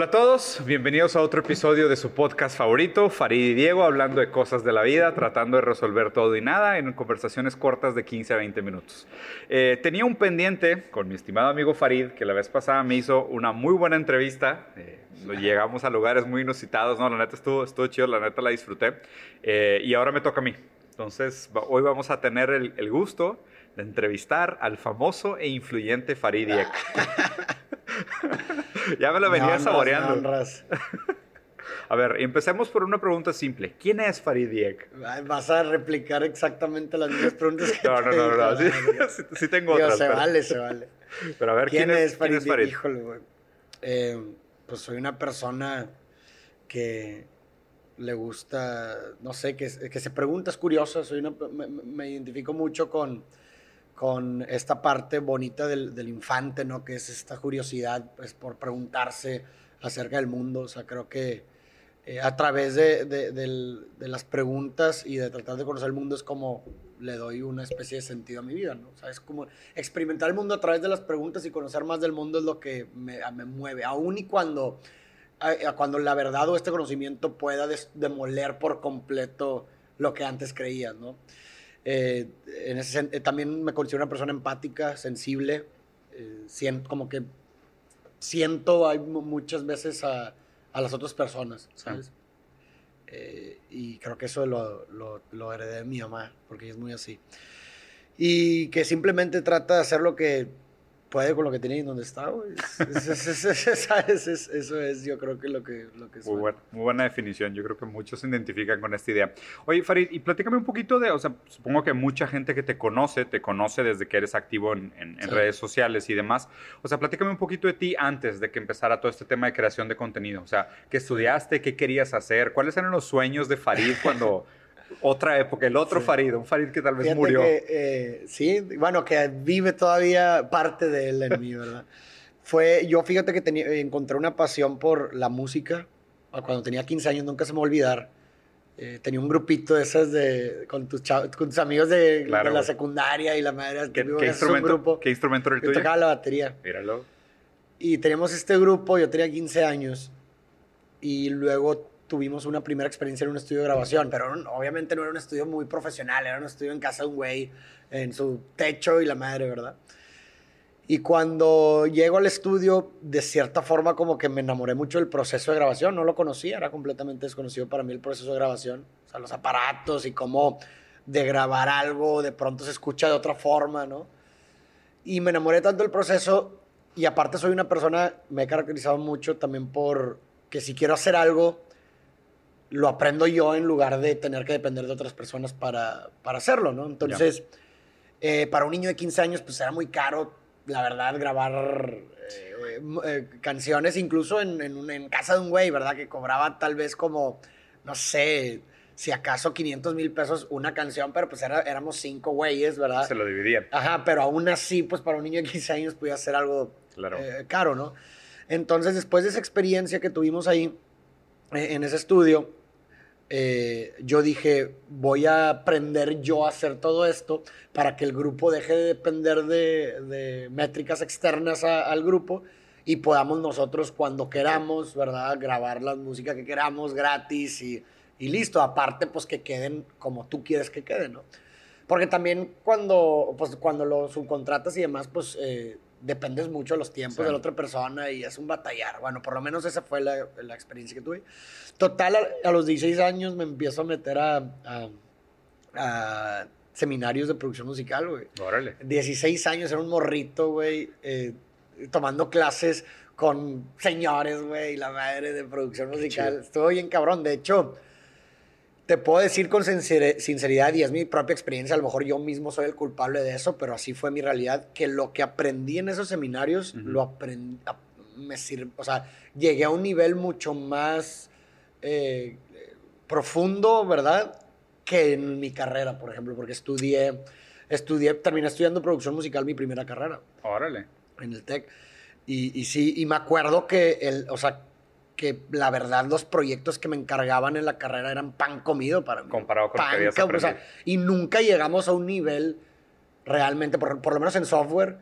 Hola a todos, bienvenidos a otro episodio de su podcast favorito, Farid y Diego, hablando de cosas de la vida, tratando de resolver todo y nada en conversaciones cortas de 15 a 20 minutos. Eh, tenía un pendiente con mi estimado amigo Farid, que la vez pasada me hizo una muy buena entrevista. Eh, llegamos a lugares muy inusitados, no, la neta estuvo, estuvo chido, la neta la disfruté. Eh, y ahora me toca a mí. Entonces, hoy vamos a tener el, el gusto de entrevistar al famoso e influyente Farid Diek. ya me lo venía saboreando. A ver, empecemos por una pregunta simple. ¿Quién es Farid Diek? Vas a replicar exactamente las mismas preguntas que No, no, no, no, Sí, sí, tengo otras. Se vale, se vale. Pero a ver, ¿quién, es, Farid? ¿quién es Farid? Híjole, güey. Eh, pues soy una persona que le gusta, no sé, que, que se pregunta, es curiosa, soy una, me identifico mucho con con esta parte bonita del, del, infante, ¿no? Que es esta curiosidad pues, por preguntarse acerca del mundo. O sea, creo que eh, a través de, de, de, las preguntas y de tratar de conocer el mundo es como le doy una especie de sentido a mi vida, ¿no? O sea, es como experimentar el mundo a través de las preguntas y conocer más del mundo es lo que me, me mueve. Aún y cuando, cuando la verdad o este conocimiento pueda demoler por completo lo que antes creías, ¿no? Eh, en ese, eh, también me considero una persona empática, sensible. Eh, siento, como que siento hay muchas veces a, a, las otras personas, ¿sabes? y creo que eso lo, lo, lo, heredé de mi mamá, porque ella es muy así. Y que simplemente trata de hacer lo que puede con lo que tiene y donde está, güey. Eso es, yo creo que lo que, lo que es. Muy, muy, buena definición. Yo creo que muchos se identifican con esta idea. Oye, Farid, y platícame un poquito de, o sea, supongo que mucha gente que te conoce, te conoce desde que eres activo en, en, redes sociales y demás. O sea, platícame un poquito de ti antes de que empezara todo este tema de creación de contenido. O sea, ¿qué estudiaste? ¿Qué querías hacer? ¿Cuáles eran los sueños de Farid cuando otra época, el otro Farid, un Farid que tal vez murió. Eh, sí, bueno, que vive todavía parte de él en mí, ¿verdad? Fue, yo fíjate que tenía, encontré una pasión por la música. Cuando tenía 15 años, nunca se me va a olvidar. Eh, tenía un grupito de esas de, con, tus con tus amigos de, la secundaria y la madre. ¿Qué, ¿qué instrumento, grupo. ¿Qué instrumento era el tuyo? tocaba la batería. Míralo. Y teníamos este grupo, yo tenía 15 años. Y luego tuvimos una primera experiencia en un estudio de grabación, pero obviamente no era un estudio muy profesional, era un estudio en casa de un güey, en su techo y la madre, ¿verdad? Y cuando llego al estudio, de cierta forma como que me enamoré mucho del proceso de grabación, no lo conocía, era completamente desconocido para mí el proceso de grabación, o sea, los aparatos y cómo de grabar algo de pronto se escucha de otra forma, ¿no? Y me enamoré tanto del proceso y aparte soy una persona, me he caracterizado mucho también por que si quiero hacer algo, lo aprendo yo en lugar de tener que depender de otras personas para, para hacerlo, ¿no? Entonces, eh, para un niño de 15 años, pues era muy caro, la verdad, grabar eh, eh, canciones, incluso en, en, casa de un güey, ¿verdad? Que cobraba tal vez como, no sé, si acaso 500 mil pesos una canción, pero pues era, éramos cinco güeyes, ¿verdad? Se lo dividían. Ajá, pero aún así, pues para un niño de 15 años podía ser algo claro. caro, ¿no? Entonces, después de esa experiencia que tuvimos ahí en ese estudio, eh, yo dije, voy a aprender yo a hacer todo esto para que el grupo deje de depender de, métricas externas al grupo y podamos nosotros cuando queramos, ¿verdad? Grabar la música que queramos gratis y, listo. Aparte, pues que queden como tú quieres que queden, ¿no? Porque también cuando, pues, cuando lo subcontratas y demás, pues... Eh, dependes mucho de los tiempos de la otra persona y es un batallar. Bueno, por lo menos esa fue la, la experiencia que tuve. Total, a, los 16 años me empiezo a meter a, a, seminarios de producción musical, güey. Órale. 16 años, era un morrito, güey, eh, tomando clases con señores, güey, la madre de producción musical. Estuvo bien cabrón. De hecho, te puedo decir con sinceridad, y es mi propia experiencia, a lo mejor yo mismo soy el culpable de eso, pero así fue mi realidad, que lo que aprendí en esos seminarios, lo aprendí, me sirve, o sea, llegué a un nivel mucho más eh, profundo, ¿verdad? Que en mi carrera, por ejemplo, porque estudié, estudié, terminé estudiando producción musical mi primera carrera. Órale. En el TEC. Y, y sí, y me acuerdo que, el, o sea, que la verdad los proyectos que me encargaban en la carrera eran pan comido para mí. Comparado con pan, lo que o sea, Y nunca llegamos a un nivel realmente, por, por, lo menos en software,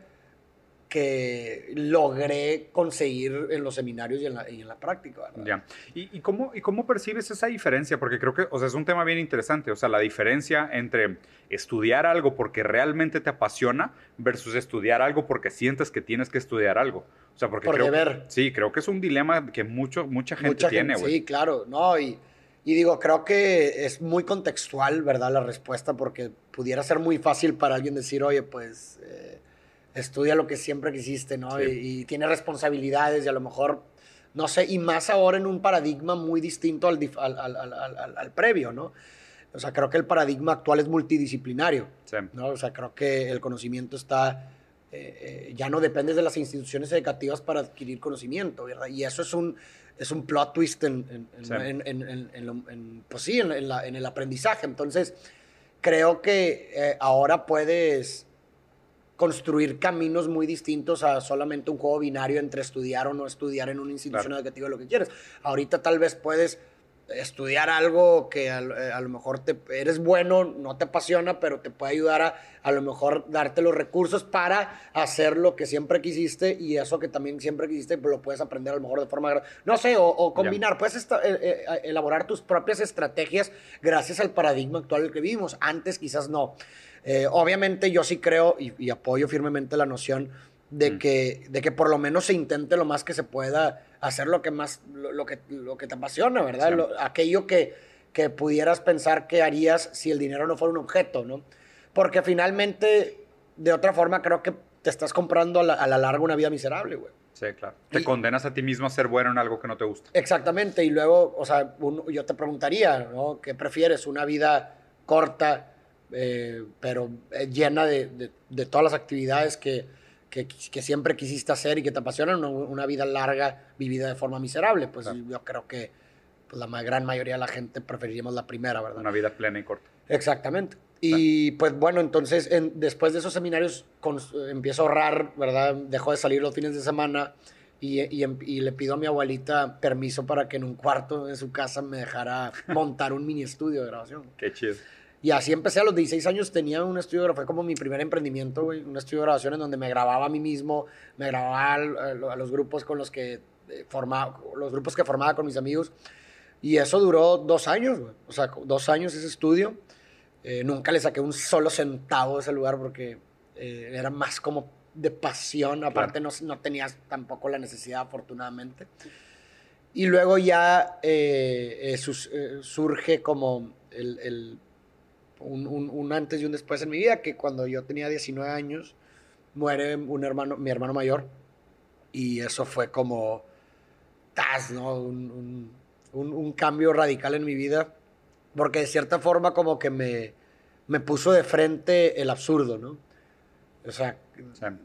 que logré conseguir en los seminarios y en la, y en la práctica. ¿verdad? Ya. ¿Y, y, cómo, ¿Y cómo percibes esa diferencia? Porque creo que, o sea, es un tema bien interesante. O sea, la diferencia entre estudiar algo porque realmente te apasiona versus estudiar algo porque sientes que tienes que estudiar algo. O sea, porque Por creo, deber. Sí, creo que es un dilema que mucho, mucha gente Mucha tiene, güey. Sí, claro, no, y, y digo, creo que es muy contextual, ¿verdad? La respuesta, porque pudiera ser muy fácil para alguien decir, oye, pues eh, estudia lo que siempre quisiste, ¿no? Sí. Y, y tiene responsabilidades y a lo mejor, no sé, y más ahora en un paradigma muy distinto al, al, al- al- previo, ¿no? O sea, creo que el paradigma actual es multidisciplinario. Sí. ¿no? O sea, creo que el conocimiento está, eh, eh, ya no dependes de las instituciones educativas para adquirir conocimiento, ¿verdad? Y eso es un, es un plot twist en el aprendizaje. Entonces, creo que eh, ahora puedes construir caminos muy distintos a solamente un juego binario entre estudiar o no estudiar en una institución Claro. educativa lo que quieres. Ahorita tal vez puedes estudiar algo que a, eh, a lo mejor te, eres bueno, no te apasiona, pero te puede ayudar a a lo mejor darte los recursos para hacer lo que siempre quisiste y eso que también siempre quisiste pues, lo puedes aprender a lo mejor de forma, no sé, o, o combinar, puedes esta- eh, eh, elaborar tus propias estrategias gracias al paradigma actual que vivimos. Antes quizás no. Eh, obviamente yo sí creo y, y apoyo firmemente la noción de, Mm. que, de que por lo menos se intente lo más que se pueda hacer lo que más, lo, lo que, lo que te apasiona, ¿verdad? Sí. Lo- aquello que, que pudieras pensar que harías si el dinero no fuera un objeto, ¿no? Porque finalmente, de otra forma, creo que te estás comprando a la, a la larga una vida miserable, güey. Sí, claro. Te Y- condenas a ti mismo a ser bueno en algo que no te gusta. Exactamente, y luego, o sea, un- yo te preguntaría, ¿no? ¿Qué prefieres? ¿Una vida corta, eh, pero eh, llena de, de- de todas las actividades que, que, que siempre quisiste hacer y que te apasionan? ¿o ¿Una, vida larga vivida de forma miserable? Pues Claro. yo creo que pues, la gran mayoría de la gente preferiríamos la primera, ¿verdad? Una vida plena y corta. Exactamente. Y pues bueno, entonces en- después de esos seminarios cons- empiezo a ahorrar, ¿verdad? Dejo de salir los fines de semana y, y em- y le pido a mi abuelita permiso para que en un cuarto de su casa me dejara montar un mini estudio de grabación. Qué chido. Y así empecé a los 16 años, tenía un estudio, fue como mi primer emprendimiento, güey, un estudio de grabación en donde me grababa a mí mismo, me grababa a, lo- a los grupos con los que eh, formaba, los grupos que formaba con mis amigos. Y eso duró dos años, güey. O sea, dos años ese estudio. Eh, nunca le saqué un solo centavo de ese lugar porque eh, era más como de pasión. Aparte, no, no tenías tampoco la necesidad, afortunadamente. Y luego ya eh, eh, sus- eh, surge como el, el- un, un- un antes y un después en mi vida, que cuando yo tenía 19 años, muere un hermano, mi hermano mayor. Y eso fue como, tas, ¿no? Un, un- cambio radical en mi vida. Porque de cierta forma como que me, me puso de frente el absurdo, ¿no? O sea,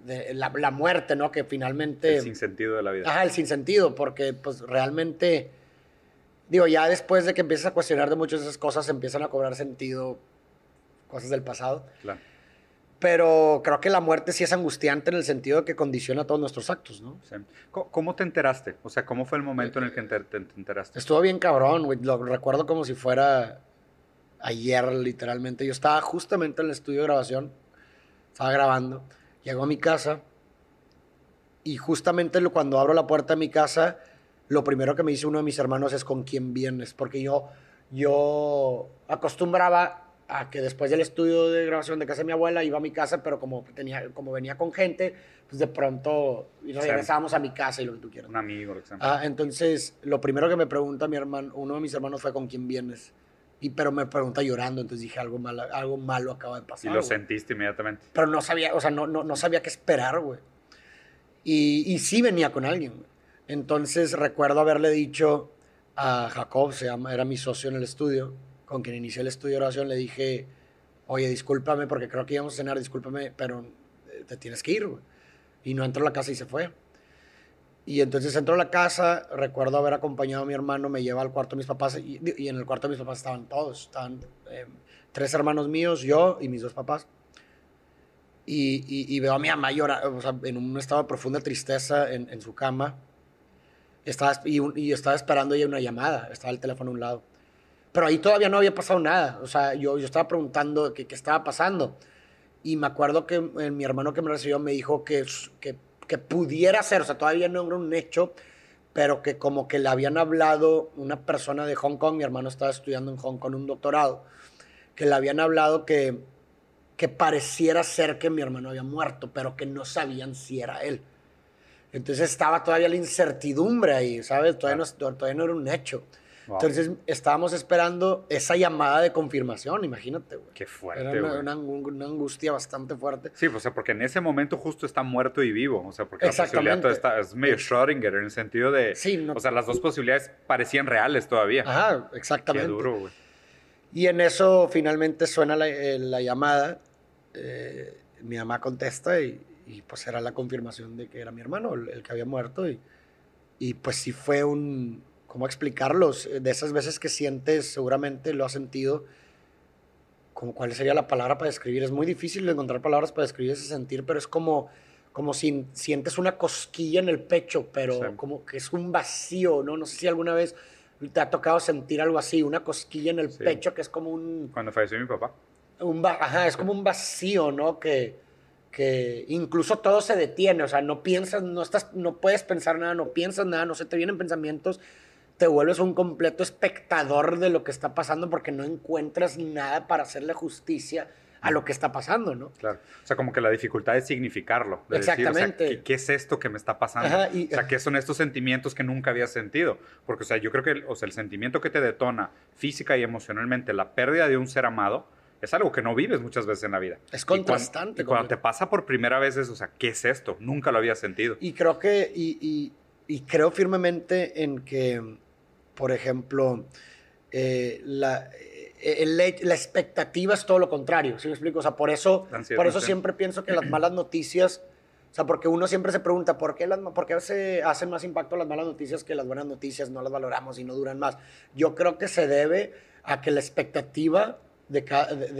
de- la, la muerte, ¿no? Que finalmente... El sinsentido de la vida. Ajá, el sinsentido, porque pues realmente, digo, ya después de que empiezas a cuestionar de muchas de esas cosas, empiezan a cobrar sentido cosas del pasado. Claro. Pero creo que la muerte sí es angustiante en el sentido de que condiciona todos nuestros actos, ¿no? Sí. ¿Cómo, te enteraste? O sea, ¿cómo fue el momento en el que te, te- te enteraste? Estuvo bien cabrón, güey. Lo recuerdo como si fuera ayer, literalmente. Yo estaba justamente en el estudio de grabación, estaba grabando, llegó a mi casa y justamente cuando abro la puerta de mi casa, lo primero que me dice uno de mis hermanos es con quién vienes, porque yo, yo acostumbraba a que después del estudio de grabación de casa de mi abuela iba a mi casa, pero como, tenía, como venía con gente, pues de pronto regresábamos a mi casa y lo que tú quieras. Un amigo, lo que sea. Ah, entonces, lo primero que me pregunta mi hermano, uno de mis hermanos fue con quién vienes. Y, pero me pregunta llorando, entonces dije, algo malo, algo malo acaba de y pasar. lo güey". sentiste inmediatamente. Pero no sabía, o sea, no, no, no sabía qué esperar, güey. Y, y sí venía con alguien, güey. Entonces, recuerdo haberle dicho a Jacob, se llama, era mi socio en el estudio, con quien inicié el estudio de oración, le dije, oye, discúlpame, porque creo que íbamos a cenar, discúlpame, pero eh, te tienes que ir. Y no entró a la casa y se fue. Y entonces entró a la casa, recuerdo haber acompañado a mi hermano, me lleva al cuarto de mis papás y, y en el cuarto de mis papás estaban todos, estaban eh, tres hermanos míos, yo y mis dos papás. Y, y- y veo a mi mamá llorar, o sea, en un estado de profunda tristeza en, en su cama. Estaba, y estaba esperando ella una llamada, estaba el teléfono a un lado. Pero ahí todavía no había pasado nada, o sea, yo, yo estaba preguntando qué, qué estaba pasando. Y me acuerdo que eh, mi hermano que me recibió me dijo que, que que pudiera ser, o sea, todavía no era un hecho, pero que como que le habían hablado una persona de Hong Kong, mi hermano estaba estudiando en Hong Kong un doctorado, que le habían hablado que, que pareciera ser que mi hermano había muerto, pero que no sabían si era él. Entonces estaba todavía la incertidumbre ahí, ¿sabes? Todavía, no, todavía no era un hecho. Entonces estábamos esperando esa llamada de confirmación, imagínate, güey. Qué fuerte, Era una, una, angustia bastante fuerte. Sí, pues, o sea, porque en ese momento justo está muerto y vivo, o sea, porque la posibilidad está, es medio Schrödinger en el sentido de, sí, o sea, las dos posibilidades parecían reales todavía. Ajá, exactamente. Qué duro, güey. Y en eso finalmente suena la, eh, la llamada, eh, mi mamá contesta y, y, pues era la confirmación de que era mi hermano el, el que había muerto y, y pues sí fue un ¿cómo explicarlos? De esas veces que sientes, seguramente lo has sentido, como cuál sería la palabra para describir. Es muy difícil encontrar palabras para describir ese sentir, pero es como, como si sientes una cosquilla en el pecho, pero como que es un vacío, ¿no? No sé si alguna vez te ha tocado sentir algo así, una cosquilla en el pecho que es como un... Cuando falleció mi papá. Un ajá, es como un vacío, ¿no? Que, que incluso todo se detiene, o sea, no piensas, no estás, no puedes pensar nada, no piensas nada, no se te vienen pensamientos, te vuelves un completo espectador de lo que está pasando porque no encuentras nada para hacerle justicia a lo que está pasando, ¿no? Claro. O sea, como que la dificultad es significarlo. Exactamente. ¿qué, es esto que me está pasando? o sea, ¿qué son estos sentimientos que nunca había sentido? Porque, o sea, yo creo que o sea, el sentimiento que te detona física y emocionalmente la pérdida de un ser amado es algo que no vives muchas veces en la vida. Es contrastante. Y cuando, te pasa por primera vez es, o sea, ¿qué es esto? Nunca lo había sentido. Y creo que, y, y creo firmemente en que por ejemplo, eh, la, eh, la, expectativa es todo lo contrario, ¿sí me explico? O sea, por eso, por eso siempre pienso que las malas noticias, o sea, porque uno siempre se pregunta, ¿por qué, las, ¿por qué se hacen más impacto las malas noticias que las buenas noticias? No las valoramos y no duran más. Yo creo que se debe a que la expectativa de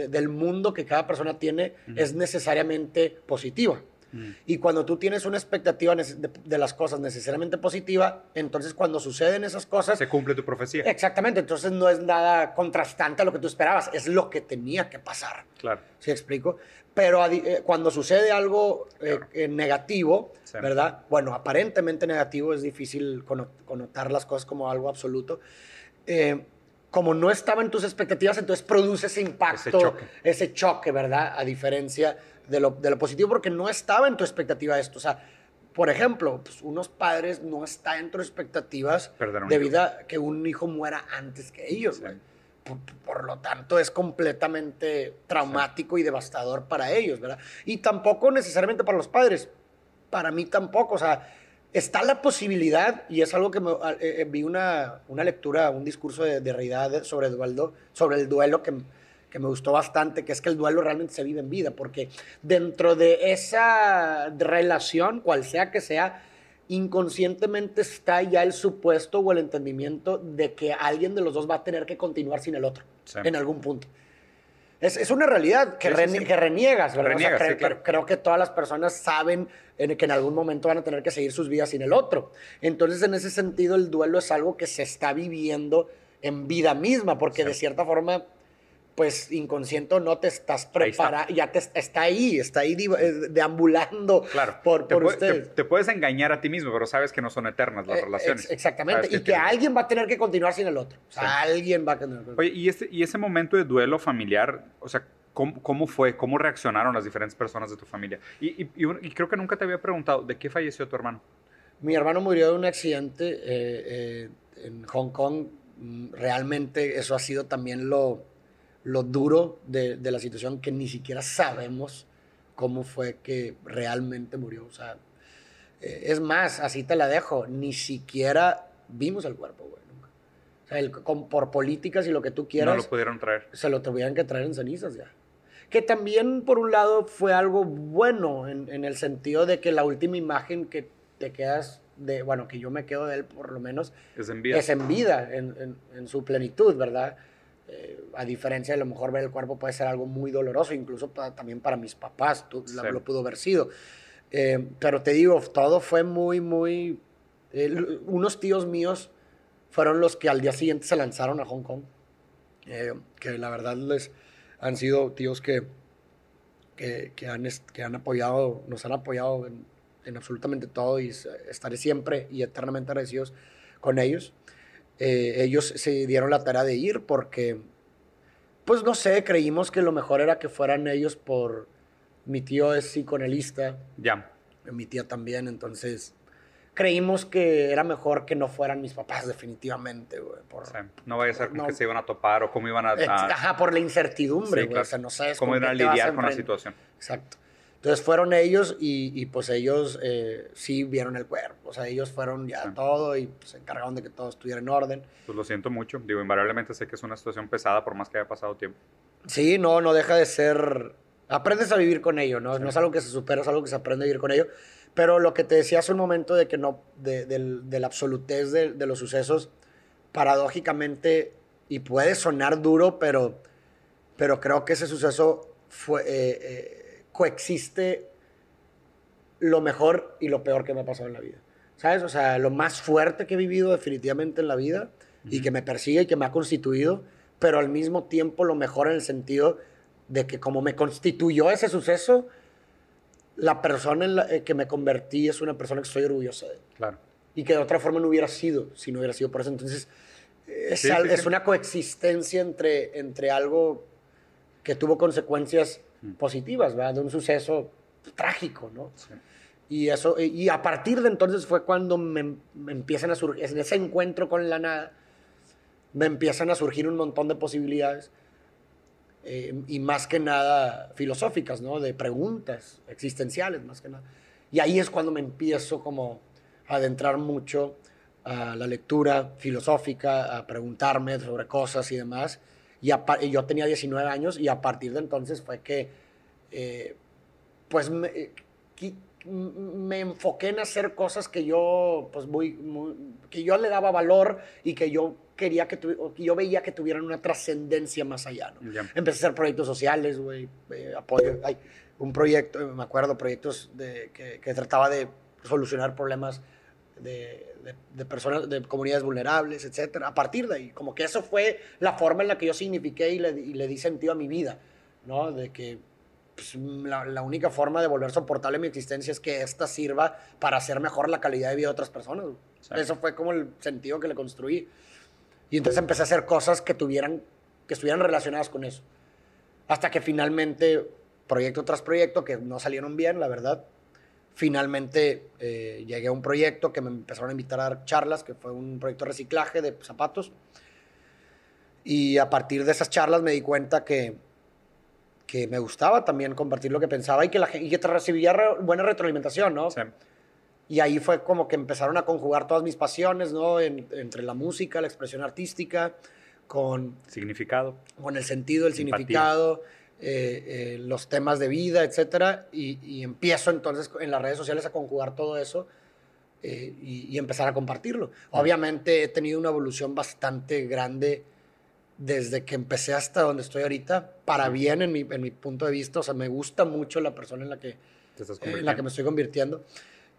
del mundo que cada persona tiene es necesariamente positiva. Mm. Y cuando tú tienes una expectativa de, las cosas necesariamente positiva, entonces cuando suceden esas cosas... Se cumple tu profecía. Exactamente, entonces no es nada contrastante a lo que tú esperabas, es lo que tenía que pasar. Claro. ¿Sí explico? Pero eh, cuando sucede algo eh, eh, negativo, ¿verdad? Bueno, aparentemente negativo, es difícil connotar las cosas como algo absoluto. como no estaba en tus expectativas, entonces produce ese impacto, ese choque, ese choque ¿verdad? A diferencia de lo, de lo, positivo porque no estaba en tu expectativa esto. O sea, por ejemplo, pues unos padres no están en tus expectativas debido a que un hijo muera antes que ellos, Por, lo tanto, es completamente traumático y devastador para ellos, ¿verdad? Y tampoco necesariamente para los padres. Para mí tampoco. O sea, está la posibilidad, y es algo que me, eh, eh, vi una, una lectura, un discurso de, de realidad sobre, duelo, sobre el duelo que que me gustó bastante, que es que el duelo realmente se vive en vida, porque dentro de esa relación, cual sea que sea, inconscientemente está ya el supuesto o el entendimiento de que alguien de los dos va a tener que continuar sin el otro, en algún punto. Es, es una realidad que, que reniegas, ¿verdad? creo que todas las personas saben que en algún momento van a tener que seguir sus vidas sin el otro. Entonces, en ese sentido, el duelo es algo que se está viviendo en vida misma, porque de cierta forma pues inconsciente no te estás preparando, ya te, está ahí, está ahí eh, deambulando claro. por, te, Te, puedes engañar a ti mismo, pero sabes que no son eternas las eh, relaciones. exactamente, y que, alguien va a tener que continuar sin el otro. O sea, alguien va a tener Oye, ¿y, este, y ese momento de duelo familiar, o sea, ¿cómo, cómo fue? ¿Cómo reaccionaron las diferentes personas de tu familia? Y, y, creo que nunca te había preguntado, ¿de qué falleció tu hermano? Mi hermano murió de un accidente eh, en Hong Kong. Mm, realmente eso ha sido también lo lo duro de, la situación que ni siquiera sabemos cómo fue que realmente murió. O sea, eh, es más, así te la dejo, ni siquiera vimos el cuerpo, güey. O sea, el, por políticas y lo que tú quieras. No lo pudieron traer. Se lo tuvieran que traer en cenizas ya. Que también, por un lado, fue algo bueno en, el sentido de que la última imagen que te quedas de, bueno, que yo me quedo de él por lo menos, es en vida, es en, vida, en, en su plenitud, ¿verdad? Eh, a diferencia de lo mejor ver el cuerpo puede ser algo muy doloroso, incluso también para mis papás, tú, lo pudo haber sido. Eh, pero te digo, todo fue muy, muy... Eh, unos tíos míos fueron los que al día siguiente se lanzaron a Hong Kong, que la verdad les han sido tíos que, que, han, que han apoyado, nos han apoyado en, en absolutamente todo y estaré siempre y eternamente agradecidos con ellos. Eh, ellos se dieron la tarea de ir porque, pues no sé, creímos que lo mejor era que fueran ellos por... Mi tío es psicoanalista. Ya. Mi tía también, entonces creímos que era mejor que no fueran mis papás, definitivamente, güey. No vaya a ser que se iban a topar o cómo iban a... Ajá, por la incertidumbre, güey. O sea, no sabes cómo iban a lidiar con la situación. Exacto. Entonces fueron ellos y, pues ellos eh, sí vieron el cuerpo. O sea, ellos fueron ya todo y pues, se encargaron de que todo estuviera en orden. Pues lo siento mucho. Digo, invariablemente sé que es una situación pesada por más que haya pasado tiempo. Sí, no, no deja de ser... Aprendes a vivir con ello, ¿no? No es algo que se supera, es algo que se aprende a vivir con ello. Pero lo que te decía hace un momento de que no, de, de la absolutez de, de, los sucesos, paradójicamente, y puede sonar duro, pero, pero creo que ese suceso fue, eh, eh, coexiste lo mejor y lo peor que me ha pasado en la vida. ¿Sabes? O sea, lo más fuerte que he vivido definitivamente en la vida y que me persigue y que me ha constituido, pero al mismo tiempo lo mejor en el sentido de que como me constituyó ese suceso, la persona en la eh, que me convertí es una persona que estoy orgullosa de. Claro. Y que de otra forma no hubiera sido, si no hubiera sido por eso. Entonces, es, es una coexistencia entre, entre algo que tuvo consecuencias. Positivas, ¿verdad? De un suceso trágico, ¿no? Y, eso, y a partir de entonces fue cuando me, me empiezan a surgir, en ese encuentro con la nada, me empiezan a surgir un montón de posibilidades eh, y más que nada filosóficas, ¿no? De preguntas existenciales, más que nada. Y ahí es cuando me empiezo como a adentrar mucho a la lectura filosófica, a preguntarme sobre cosas y demás. Y, yo tenía 19 años y a partir de entonces fue que, eh, pues, me, me, enfoqué en hacer cosas que yo, pues, muy, que yo le daba valor y que yo quería que, yo veía que tuvieran una trascendencia más allá, ¿no? Empecé a hacer proyectos sociales, güey, eh, apoyo, hay un proyecto, me acuerdo, proyectos de, que, que, trataba de solucionar problemas de, de, personas, de comunidades vulnerables, etcétera. A partir de ahí, como que eso fue la forma en la que yo signifiqué y le, y le di sentido a mi vida, ¿no? De que pues, la, la, única forma de volver soportable mi existencia es que esta sirva para hacer mejor la calidad de vida de otras personas. Eso fue como el sentido que le construí. Y entonces empecé a hacer cosas que tuvieran, que estuvieran relacionadas con eso. Hasta que finalmente, proyecto tras proyecto, que no salieron bien, la verdad, finalmente eh, llegué a un proyecto que me empezaron a invitar a dar charlas, que fue un proyecto de reciclaje de zapatos. Y a partir de esas charlas me di cuenta que, que me gustaba también compartir lo que pensaba y que, la, y que recibía buena retroalimentación, ¿no? Sí. Y ahí fue como que empezaron a conjugar todas mis pasiones, ¿no? entre la música, la expresión artística, con... Significado. Con el sentido, el significado, eh, eh, los temas de vida, etc. Y, empiezo entonces en las redes sociales a conjugar todo eso eh, y, empezar a compartirlo. Obviamente he tenido una evolución bastante grande desde que empecé hasta donde estoy ahorita, para bien en mi, en mi punto de vista. O sea, me gusta mucho la persona en la que, en la que me estoy convirtiendo.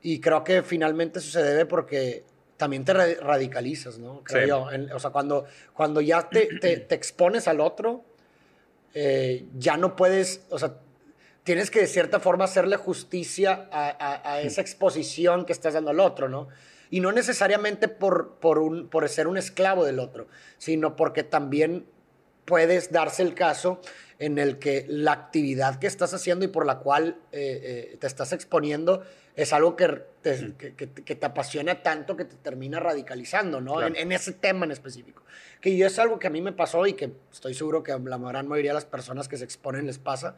Y creo que finalmente eso se debe porque también te radicalizas, ¿no? Creo yo. o sea, cuando, cuando ya te, te, expones al otro, eh, ya no puedes, o sea, tienes que de cierta forma hacerle justicia a, a, esa exposición que estás dando al otro, ¿no? Y no necesariamente por, por, un, por ser un esclavo del otro, sino porque también puedes darse el caso en el que la actividad que estás haciendo y por la cual eh, eh, te estás exponiendo es algo que te, que, te, apasiona tanto que te termina radicalizando, ¿no? En, ese tema en específico. Que yo es algo que a mí me pasó y que estoy seguro que a la gran mayoría de las personas que se exponen les pasa.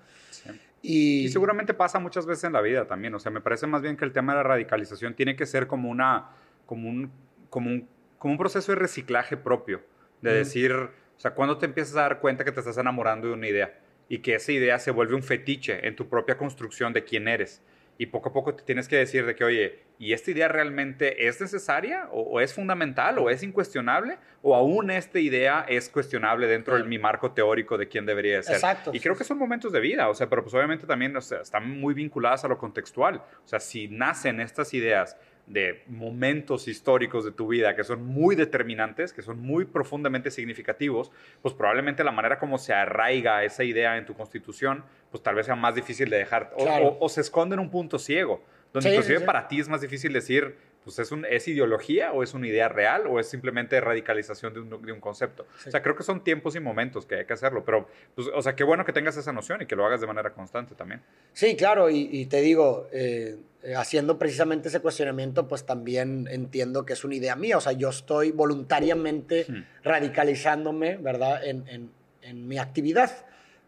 Y, y, seguramente pasa muchas veces en la vida también. O sea, me parece más bien que el tema de la radicalización tiene que ser como, una, como, un, como, un, como un proceso de reciclaje propio. De decir, o sea, cuando te empiezas a dar cuenta que te estás enamorando de una idea y que esa idea se vuelve un fetiche en tu propia construcción de quién eres y poco a poco te tienes que decir de que, oye, ¿y esta idea realmente es necesaria o, es fundamental o es incuestionable? ¿O aún esta idea es cuestionable dentro de mi marco teórico de quién debería ser? Exacto. Y creo que son momentos de vida, o sea, pero pues obviamente también o sea, están muy vinculadas a lo contextual. O sea, si nacen estas ideas de momentos históricos de tu vida que son muy determinantes, que son muy profundamente significativos, pues probablemente la manera como se arraiga esa idea en tu constitución, pues tal vez sea más difícil de dejar o, se esconde en un punto ciego. Donde Sí, inclusive sí, sí. para ti es más difícil decir, pues es, un, es ideología o es una idea real o es simplemente radicalización de un, de un concepto. O sea, creo que son tiempos y momentos que hay que hacerlo, pero, pues, o sea, qué bueno que tengas esa noción y que lo hagas de manera constante también. Sí, claro, y, y te digo, eh, eh, haciendo precisamente ese cuestionamiento, pues también entiendo que es una idea mía, o sea, yo estoy voluntariamente Hmm. radicalizándome, ¿verdad?, en, en- en mi actividad.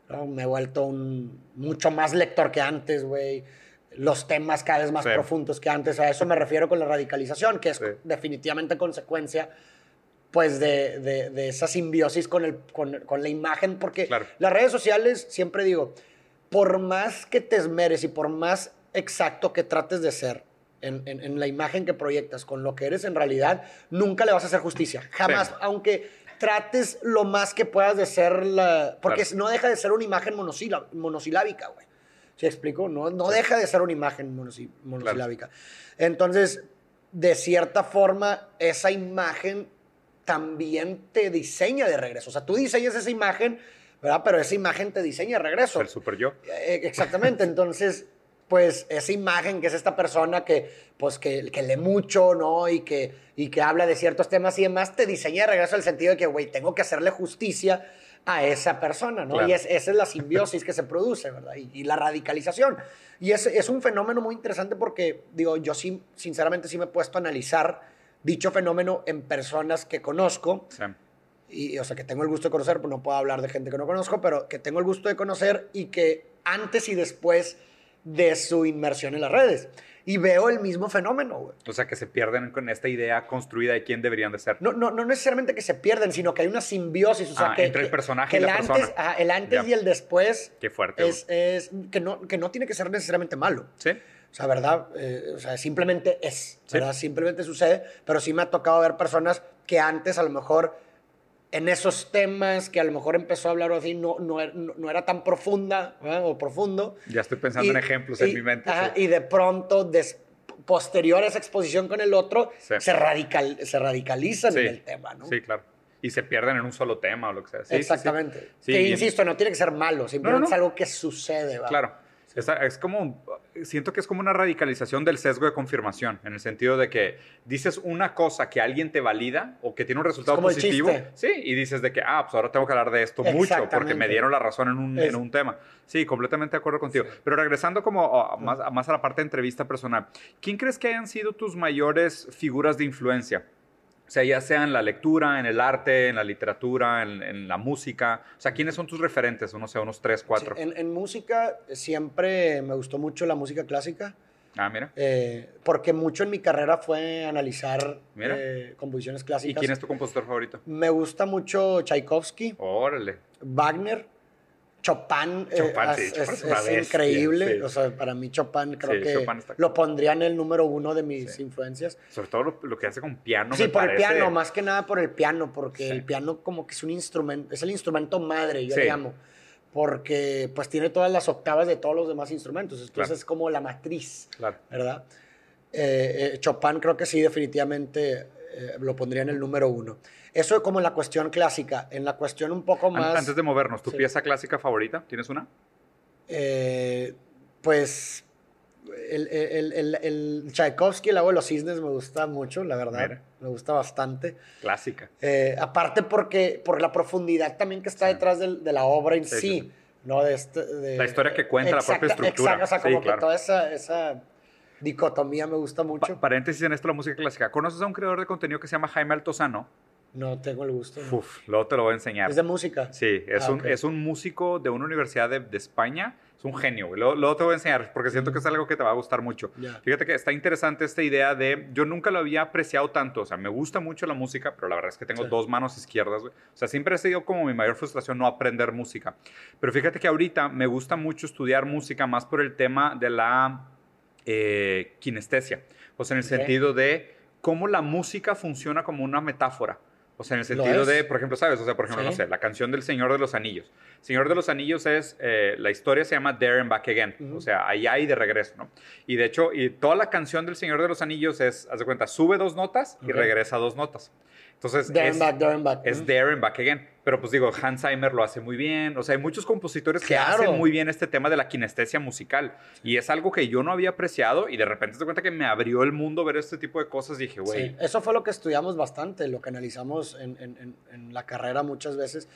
¿no? Me he vuelto un mucho más lector que antes, güey. Los temas cada vez más Sí. profundos que antes. A eso me refiero con la radicalización, que es Sí. definitivamente consecuencia pues de, de- de esa simbiosis con, el, con, con la imagen, porque Claro. las redes sociales, siempre digo, por más que te esmeres y por más exacto que trates de ser en, en- en la imagen que proyectas con lo que eres en realidad, nunca le vas a hacer justicia. Jamás, Sí. aunque trates lo más que puedas de ser la... Porque Claro. no deja de ser una imagen monosilábica, güey. ¿Sí explico? No, no deja de ser una imagen monosi- monosilábica. Entonces, de cierta forma, esa imagen también te diseña de regreso. O sea, tú diseñas esa imagen, ¿verdad? Pero esa imagen te diseña de regreso. El super yo. Eh, Exactamente, entonces, pues esa imagen que es esta persona que, pues, que, que lee mucho, ¿no? Y que, y que habla de ciertos temas y demás, te diseña de regreso el sentido de que, güey, tengo que hacerle justicia a esa persona, ¿no? Claro. Y es, esa es la simbiosis que se produce, ¿verdad? Y, y la radicalización. Y es, es un fenómeno muy interesante porque, digo, yo sí, sinceramente sí me he puesto a analizar dicho fenómeno en personas que conozco Sí. y, o sea, que tengo el gusto de conocer, pues no puedo hablar de gente que no conozco, pero que tengo el gusto de conocer y que antes y después de su inmersión en las redes. Y veo el mismo fenómeno, güey. O sea, que se pierden con esta idea construida de quién deberían de ser. No, no, no necesariamente que se pierden, sino que hay una simbiosis. O sea, Ah, que, entre el personaje que y la el persona. Antes, ajá, el antes Ya. y el después Qué fuerte. es, es que, no, que no tiene que ser necesariamente malo. Sí. O sea, ¿verdad? Eh, o sea, simplemente es, Sí. ¿verdad? Simplemente sucede, pero sí me ha tocado ver personas que antes a lo mejor en esos temas que a lo mejor empezó a hablar así no, no, era, no- no era tan profunda ¿verdad? o profundo. Ya estoy pensando Y- en ejemplos y- en mi mente. ajá, sí. Y de pronto, des- posterior a esa exposición con el otro, Sí. se, radical, se radicalizan Sí. en el tema, ¿no? Sí, claro. Y se pierden en un solo tema o lo que sea. Exactamente. Que insisto, no tiene que ser malo, simplemente no. es algo que sucede. ¿va? Claro. Es como, siento que es como una radicalización del sesgo de confirmación, en el sentido de que dices una cosa que alguien te valida o que tiene un resultado como positivo, sí, y dices de que, ah, pues ahora tengo que hablar de esto mucho porque me dieron la razón en un, en un tema. Sí, completamente de acuerdo contigo. Pero regresando como a, más, a más a la parte de entrevista personal, ¿quién crees que hayan sido tus mayores figuras de influencia? O sea, ya sea en la lectura, en el arte, en la literatura, en, en la música. O sea, ¿quiénes son tus referentes? No sé, unos tres, cuatro. Sí, en, en música siempre me gustó mucho la música clásica. Ah, mira. eh, porque mucho en mi carrera fue analizar eh, composiciones ¿Y clásicas. quién es tu compositor favorito? Me gusta mucho Tchaikovsky, Órale. Wagner, Chopin. eh, Chopin, sí, es, Chopin es es- es increíble. sí. O sea, para mí Chopin creo Sí, que Chopin lo pondría en el número uno de mis Sí. influencias. Sobre todo lo, lo que hace con piano. sí, me por el parece- piano, más que nada por el piano, porque Sí. el piano como que es un instrumento, es el instrumento madre, yo Sí. le llamo. Porque pues tiene todas las octavas de todos los demás instrumentos. Entonces Claro. es como la matriz. Claro. ¿verdad? Eh, eh, Chopin creo que sí, definitivamente eh, lo pondría en el número uno. Eso es como en la cuestión clásica. En la cuestión un poco más... Antes de movernos, ¿tu Sí. pieza clásica favorita? ¿Tienes una? eh, pues el, el, el, el Tchaikovsky, el agua de los cisnes, me gusta mucho, la verdad. Mira. Me gusta bastante. Clásica. Eh, aparte porque por la profundidad también que está Sí. detrás del- de la obra en Sí, sí. sí. ¿no? De este, de- La historia que cuenta, la propia Exacta- estructura. exacto, o sea, como claro. que toda esa, esa dicotomía me gusta mucho. Pa- paréntesis en esto, la música clásica. ¿Conoces a un creador de contenido que se llama Jaime Altozano? No tengo el gusto. no. Uf, luego te lo voy a enseñar. Es de música. Sí, es, Ah, un, ok. es un músico de una universidad de, de España. Es un genio. Luego, luego te voy a enseñar porque siento que es algo que te va a gustar mucho. Ya. Fíjate que está interesante esta idea de. Yo nunca lo había apreciado tanto. O sea, me gusta mucho la música, pero la verdad es que tengo Sí. dos manos izquierdas, güey. O sea, siempre ha sido como mi mayor frustración no aprender música. Pero fíjate que ahorita me gusta mucho estudiar música más por el tema de la eh, kinestesia. O sea, en el sentido de cómo la música funciona como una metáfora. O sea, en el sentido de, por ejemplo, ¿sabes? O sea, por ejemplo, Sí. no sé, la canción del Señor de los Anillos. Señor de los Anillos es, eh, la historia se llama There and Back Again. O sea, allá y de regreso, ¿no? Y de hecho, y toda la canción del Señor de los Anillos es, haz de cuenta, sube dos notas y regresa dos notas. Entonces, There es, and back, there and back. es Ujú. there and back again. Pero pues digo, Hans Zimmer lo hace muy bien. O sea, hay muchos compositores que hacen muy bien este tema de la kinestesia musical. Y es algo que yo no había apreciado y de repente te cuenta que me abrió el mundo ver este tipo de cosas. Dije, güey, Sí, eso fue lo que estudiamos bastante, lo que analizamos en, en- en- en la carrera muchas veces,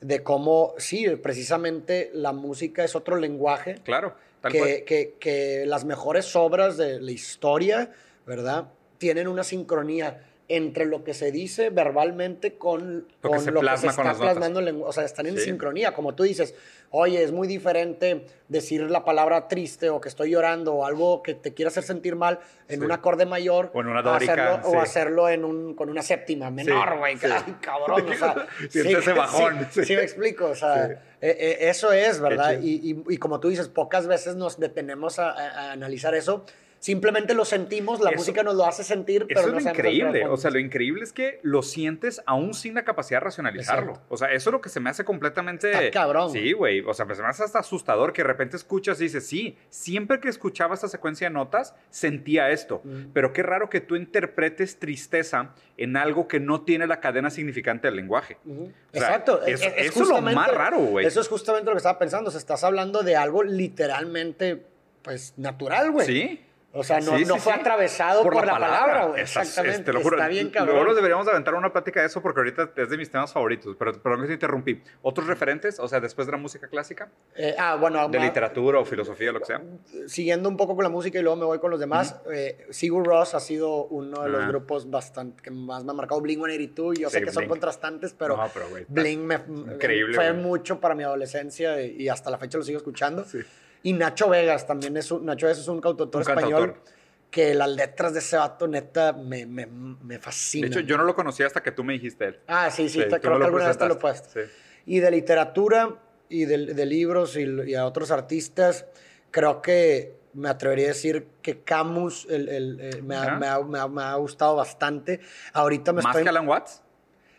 de cómo, sí, precisamente la música es otro lenguaje, claro, tal cual. que las mejores obras de la historia, ¿verdad? Tienen una sincronía entre lo que se dice verbalmente con, Lo que con se lo que plasma se con está notas. plasmando en. O sea, están en Sí. sincronía. Como tú dices, oye, es muy diferente decir la palabra triste o que estoy llorando o algo que te quiera hacer sentir mal en Sí. un acorde mayor. O en una a dórica, hacerlo, sí. O hacerlo en un, con una séptima menor, güey. sí. Cabrón. O sea, ese bajón, Sí, me explico. O sea, eh, eh, eso es, ¿verdad? Y, y- y como tú dices, pocas veces nos detenemos a, a- a analizar eso. Simplemente lo sentimos, la Eso- música nos lo hace sentir, pero Eso no es lo increíble. O sea, lo increíble es que lo sientes aún sin la capacidad de racionalizarlo. Exacto. O sea, eso es lo que se me hace completamente. Está cabrón. Sí, güey. O sea, pues hace hasta asustador que de repente escuchas y dices, sí, siempre que escuchaba esta secuencia de notas, sentía esto. Mm. Pero qué raro que tú interpretes tristeza en algo que no tiene la cadena significante del lenguaje. Ujú. O sea, Exacto. es- Es- es eso es lo más raro, güey. Eso es justamente lo que estaba pensando. O sea, estás hablando de algo literalmente, pues, natural, güey. Sí. O sea, no, Sí, no sí, fue sí. atravesado por, la palabra, güey. Estás- Exactamente. es- te lo juro. Está bien, Luego cabrón. nos deberíamos aventar una plática de eso porque ahorita es de mis temas favoritos. Pero perdón que te interrumpí. ¿Otros referentes? O sea, después de la música clásica, Eh, ah, bueno, de ma- literatura o filosofía, lo que sea. siguiendo un poco con la música y luego me voy con los demás, eh, Sigur Ross ha sido uno de los Ajá. grupos bastante que más me ha marcado. Blink 182, yo sé que son Blink. contrastantes, pero, No, pero, está Blink me, increíble, fue güey. mucho para mi adolescencia y, y hasta la fecha lo sigo escuchando. Sí. Y Nacho Vegas también es un, Nacho Vegas es un cantautor Un español cantautor. que las letras de ese vato neta me, me, me De fascinan. hecho, yo no lo conocía hasta que tú me dijiste él. Ah, sí, sí, Sí, te- creo que alguna vez te lo puesto. Sí. Y de literatura y de, de libros y, y a otros artistas, creo que me atrevería a decir que Camus el- el- eh, me, ha, me ha- me ha- me ha gustado bastante. Ahorita me ¿Más estoy... que Alan Watts?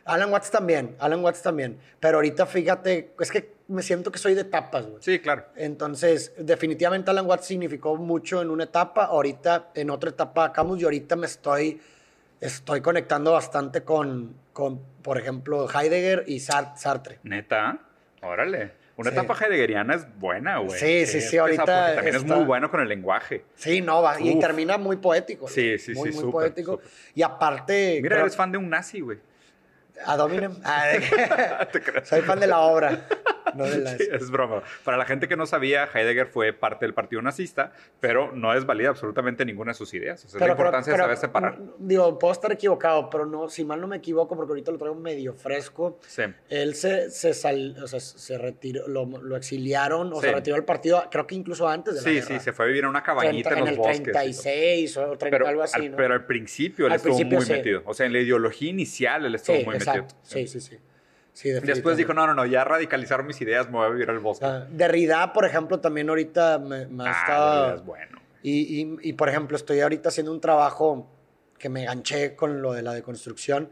Alan Watts también, Alan Watts también. Pero ahorita fíjate, es que me siento que soy de etapas, güey. Sí, claro. Entonces, definitivamente Alan Watts significó mucho en una etapa, ahorita en otra etapa Camus y ahorita me estoy, estoy conectando bastante con, con por ejemplo, Heidegger y Sar- Sartre. Neta. Órale. Una Sí. etapa heideggeriana es buena, güey. Sí, sí, sí, es ahorita porque también es está- muy bueno con el lenguaje. Sí, no, va, y Uf. termina muy poético. Sí, sí, muy, sí, Muy súper, poético. súper. Y aparte, Mira, creo- eres fan de un nazi, güey. Ad hominem. Ah, soy fan de la obra, no de las... Sí, es broma. Para la gente que no sabía, Heidegger fue parte del partido nazista, pero no desvalida absolutamente ninguna de sus ideas. O sea, es la Pero- pero- importancia pero, de saber separar. Digo, puedo estar equivocado, pero no, si mal no me equivoco, porque ahorita lo traigo medio fresco. Sí. Él se, se, sal- o sea, se retiró, lo, lo exiliaron o Sí. se retiró del partido, creo que incluso antes de la Sí, guerra. sí, se fue a vivir en una cabañita Treinta- en los el bosques. y todo. 36 o 30, Pero, algo así, al, ¿no? pero al principio él Al estuvo principio muy metido. O sea, en la ideología inicial él estuvo muy exacto. metido. Sí, sí, sí. Sí, Después dijo, no, no, no, ya radicalizaron mis ideas, me voy a vivir al bosque. Ah, Derrida, por ejemplo, también ahorita me, me ha Ah, estado- es bueno. Y, y- y, por ejemplo, estoy ahorita haciendo un trabajo que me ganché con lo de la deconstrucción.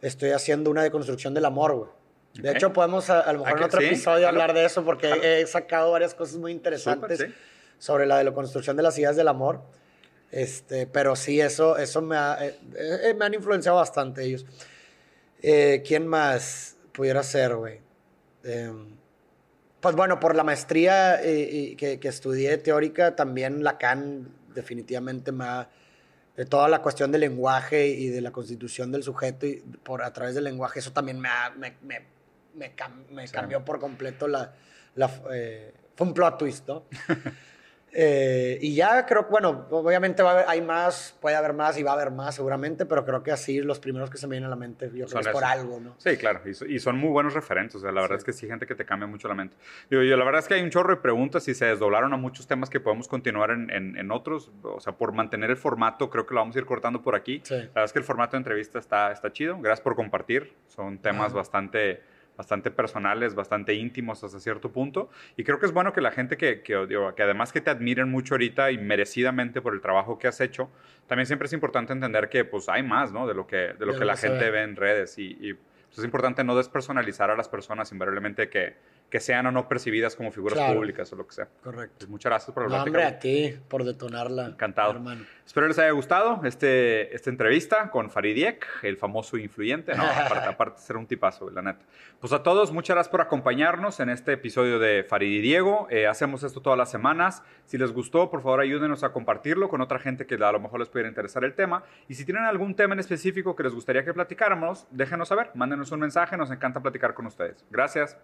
Estoy haciendo una deconstrucción del amor, güey. De Ok. hecho, podemos a, a lo mejor en otro sí, episodio hablar de eso porque he sacado varias cosas muy interesantes Súper, sí. sobre la deconstrucción de las ideas del amor. Este, pero sí, eso, eso me, ha- eh, eh, me han influenciado bastante ellos. Eh, ¿Quién más pudiera ser, güey? Em, pues bueno, por la maestría eh, que, que estudié teórica, también Lacan definitivamente me ha... De toda la cuestión del lenguaje y de la constitución del sujeto y por, a través del lenguaje, eso también me, ha- me, me, me cam- me Sí. cambió por completo la... la eh, fue un plot twist, ¿no? Eh, y ya creo bueno, obviamente va a haber, hay más, puede haber más y va a haber más seguramente, pero creo que así los primeros que se me vienen a la mente, yo creo Son que es por algo, ¿no? Sí, claro, y, y son muy buenos referentes. O sea, la verdad Sí. es que sí, gente que te cambia mucho la mente. Digo, yo, la verdad es que hay un chorro de preguntas y se desdoblaron a muchos temas que podemos continuar en, en- en otros. O sea, por mantener el formato, creo que lo vamos a ir cortando por aquí. Sí. La verdad es que el formato de entrevista está, está chido. Gracias por compartir. Son temas bastante, bastante personales, bastante íntimos hasta cierto punto. Y creo que es bueno que la gente que, que, digo, que además que te admiren mucho ahorita y merecidamente por el trabajo que has hecho, también siempre es importante entender que pues hay más, ¿no? De lo que, de lo De que la gente ve. ve en redes. Y, y, pues, es importante no despersonalizar a las personas, invariablemente que, que sean o no percibidas como figuras Claro. públicas o lo que sea. Correcto. Pues muchas gracias por No, hablar. hombre, a ti por detonarla. Encantado. Hermano. Espero les haya gustado este, esta entrevista con Farid Diek, el famoso influyente. No, aparte, aparte de ser un tipazo, la neta. Pues a todos, muchas gracias por acompañarnos en este episodio de Farid y Diego. Eh, hacemos esto todas las semanas. Si les gustó, por favor ayúdenos a compartirlo con otra gente que a lo mejor les pudiera interesar el tema. Y si tienen algún tema en específico que les gustaría que platicáramos, déjenos saber. Mándenos un mensaje, nos encanta platicar con ustedes. Gracias.